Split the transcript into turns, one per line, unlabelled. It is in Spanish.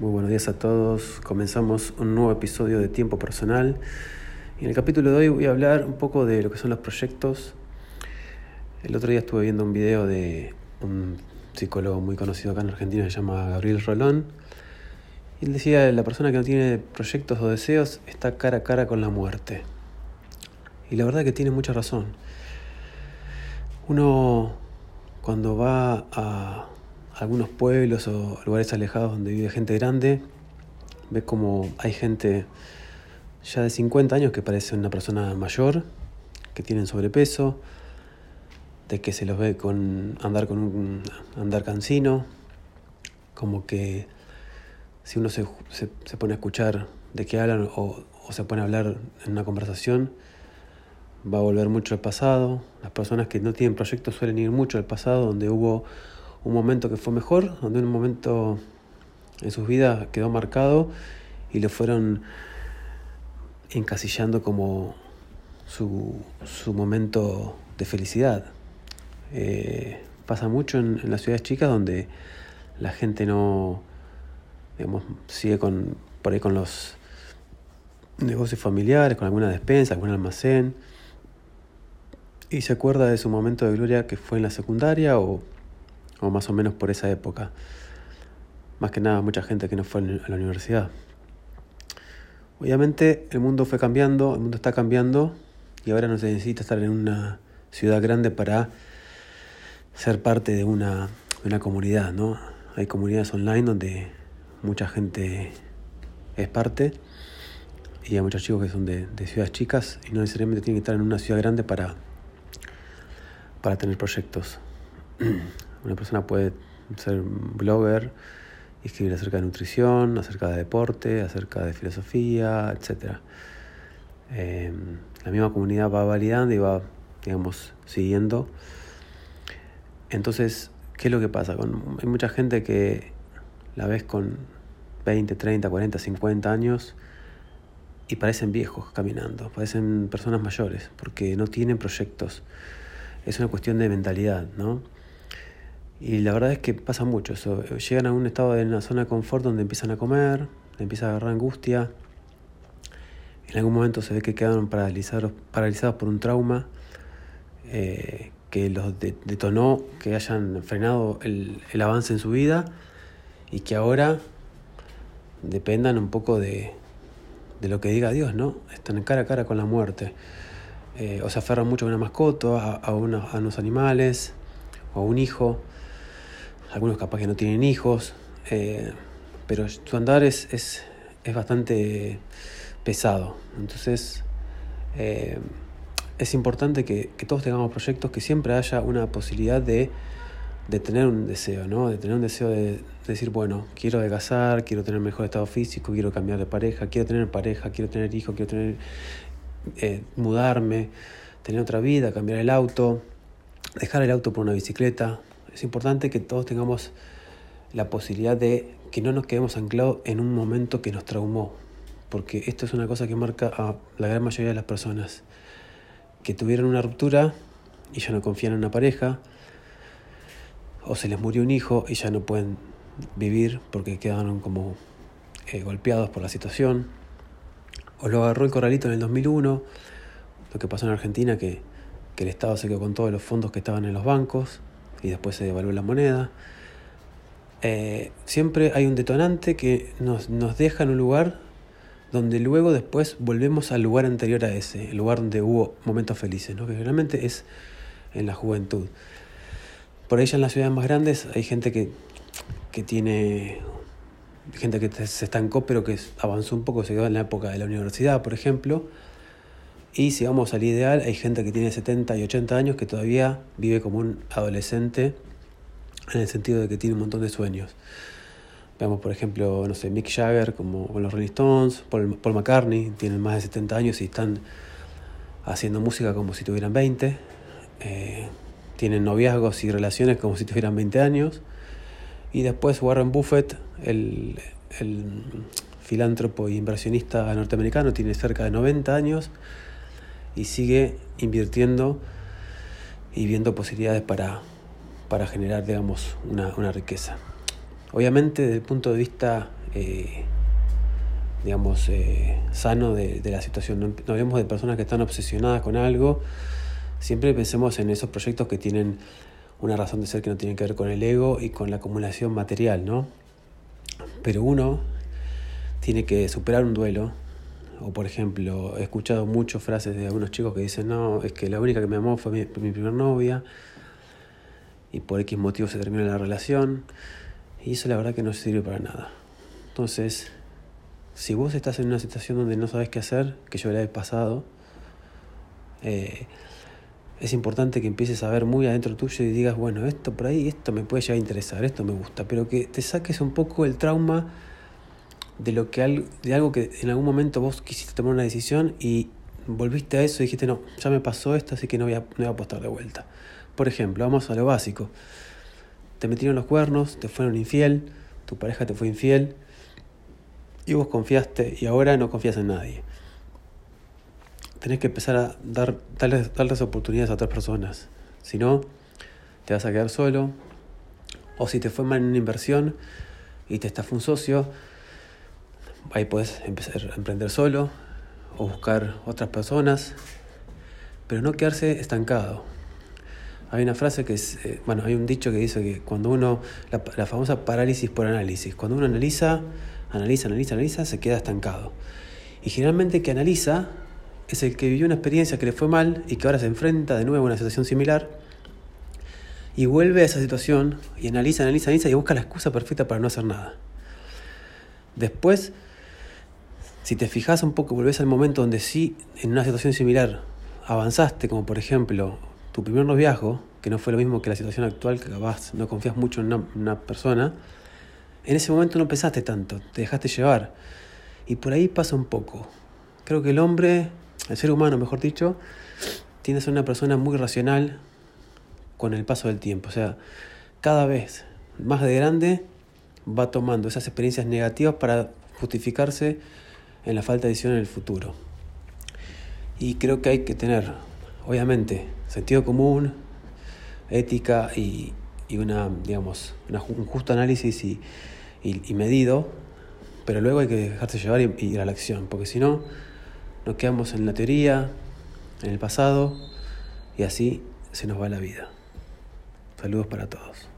Muy buenos días a todos. Comenzamos un nuevo episodio de Tiempo Personal. En el capítulo de hoy voy a hablar un poco de lo que son los proyectos. El otro día estuve viendo un video de un psicólogo muy conocido acá en Argentina, se llama Gabriel Rolón. Y él decía, la persona que no tiene proyectos o deseos está cara a cara con la muerte. Y la verdad que tiene mucha razón. Uno cuando va a algunos pueblos o lugares alejados donde vive gente grande, ves como hay gente ya de 50 años que parece una persona mayor, que tienen sobrepeso, de que se los ve con andar con un andar cansino, como que si uno se, se, pone a escuchar de qué hablan o, o se pone a hablar en una conversación, va a volver mucho al pasado. Las personas que no tienen proyectos suelen ir mucho al pasado, donde hubo un momento que fue mejor, donde un momento en sus vidas quedó marcado y lo fueron encasillando como su, su momento de felicidad. Eh, pasa mucho en, las ciudades chicas donde la gente no digamos, sigue con, por ahí con los negocios familiares, con alguna despensa, algún almacén, y se acuerda de su momento de gloria que fue en la secundaria o o más o menos por esa época. Más que nada, mucha gente que no fue a la universidad. Obviamente el mundo fue cambiando, el mundo está cambiando y ahora no se necesita estar en una ciudad grande para ser parte de una, comunidad, ¿no? Hay comunidades online donde mucha gente es parte y hay muchos chicos que son de, de ciudades chicas y no necesariamente tienen que estar en una ciudad grande para, para tener proyectos. Una persona puede ser blogger escribir acerca de nutrición, acerca de deporte, acerca de filosofía, etc. Em, la misma comunidad va validando y va, digamos, siguiendo. Entonces, ¿qué es lo que pasa? Con, hay mucha gente que la ves con 20, 30, 40, 50 años y parecen viejos caminando, parecen personas mayores, porque no tienen proyectos. Es una cuestión de mentalidad, ¿no? Y la verdad es que pasa mucho eso. Llegan a un estado de una zona de confort donde empiezan a comer, empieza a agarrar angustia. En algún momento se ve que quedaron paralizados, paralizados por un trauma eh, que los detonó, que hayan frenado el, el, avance en su vida y que ahora dependan un poco de, de lo que diga Dios, ¿no? Están cara a cara con la muerte. Eh, o se aferran mucho a una mascota, a, a unos animales o a un hijo algunos capaz que no tienen hijos, eh, pero su andar es, es, es bastante pesado. Entonces, eh, es importante que, que, todos tengamos proyectos, que siempre haya una posibilidad de, de tener un deseo, ¿no? De tener un deseo de, decir, bueno, quiero adelgazar, quiero tener mejor estado físico, quiero cambiar de pareja, quiero tener pareja, quiero tener hijos, quiero tener, eh, mudarme, tener otra vida, cambiar el auto, dejar el auto por una bicicleta, es importante que todos tengamos la posibilidad de que no nos quedemos anclados en un momento que nos traumó, porque esto es una cosa que marca a la gran mayoría de las personas que tuvieron una ruptura y ya no confían en una pareja, o se les murió un hijo y ya no pueden vivir porque quedaron como eh, golpeados por la situación, o lo agarró el corralito en el 2001, lo que pasó en Argentina, que, que el Estado se quedó con todos los fondos que estaban en los bancos, y después se devalúa la moneda. Eh, siempre hay un detonante que nos, nos deja en un lugar donde luego después volvemos al lugar anterior a ese, el lugar donde hubo momentos felices, ¿no? que generalmente es en la juventud. Por ahí ya en las ciudades más grandes hay gente que, que tiene gente que se estancó pero que avanzó un poco, se quedó en la época de la universidad, por ejemplo, y si vamos al ideal, hay gente que tiene 70 y 80 años que todavía vive como un adolescente en el sentido de que tiene un montón de sueños. Veamos, por ejemplo, no sé, Mick Jagger como con los Rolling Stones, Paul, McCartney, tienen más de 70 años y están haciendo música como si tuvieran 20. Eh, tienen noviazgos y relaciones como si tuvieran 20 años. Y después Warren Buffett, el, el filántropo e inversionista norteamericano, tiene cerca de 90 años y sigue invirtiendo y viendo posibilidades para, para generar, digamos, una, una riqueza. Obviamente, desde el punto de vista eh, digamos, eh, sano de, la situación. No, no hablemos de personas que están obsesionadas con algo. Siempre pensemos en esos proyectos que tienen una razón de ser que no tienen que ver con el ego y con la acumulación material, ¿no? Pero uno tiene que superar un duelo. O por ejemplo, he escuchado muchas frases de algunos chicos que dicen, no, es que la única que me amó fue mi, mi primera novia y por X motivo se termina la relación. Y eso la verdad que no sirve para nada. Entonces, si vos estás en una situación donde no sabes qué hacer, que yo la he pasado, eh, es importante que empieces a ver muy adentro tuyo y digas, bueno, esto por ahí, esto me puede llegar a interesar, esto me gusta, pero que te saques un poco el trauma de lo que de algo que en algún momento vos quisiste tomar una decisión y volviste a eso y dijiste, no, ya me pasó esto, así que no voy a, no voy a apostar de vuelta. Por ejemplo, vamos a lo básico. Te metieron los cuernos, te fueron infiel, tu pareja te fue infiel y vos confiaste y ahora no confías en nadie. Tenés que empezar a dar, darles, darles oportunidades a otras personas. Si no, te vas a quedar solo. O si te fue mal en una inversión y te estafó un socio, ahí puedes empezar a emprender solo o buscar otras personas, pero no quedarse estancado. Hay una frase que es, eh, bueno, hay un dicho que dice que cuando uno, la, la famosa parálisis por análisis, cuando uno analiza, analiza, analiza, analiza, se queda estancado. Y generalmente el que analiza es el que vivió una experiencia que le fue mal y que ahora se enfrenta de nuevo a una situación similar y vuelve a esa situación y analiza, analiza, analiza y busca la excusa perfecta para no hacer nada. Después, si te fijas un poco, volvés al momento donde sí, en una situación similar, avanzaste, como por ejemplo tu primer noviazgo, que no fue lo mismo que la situación actual, que capaz no confías mucho en una, persona, en ese momento no pensaste tanto, te dejaste llevar. Y por ahí pasa un poco. Creo que el hombre, el ser humano, mejor dicho, tiene que ser una persona muy racional con el paso del tiempo. O sea, cada vez más de grande va tomando esas experiencias negativas para justificarse en la falta de decisión en el futuro. Y creo que hay que tener, obviamente, sentido común, ética y, una, digamos, un justo análisis y, medido, pero luego hay que dejarse llevar y, y ir a la acción, porque si no, nos quedamos en la teoría, en el pasado, y así se nos va la vida. Saludos para todos.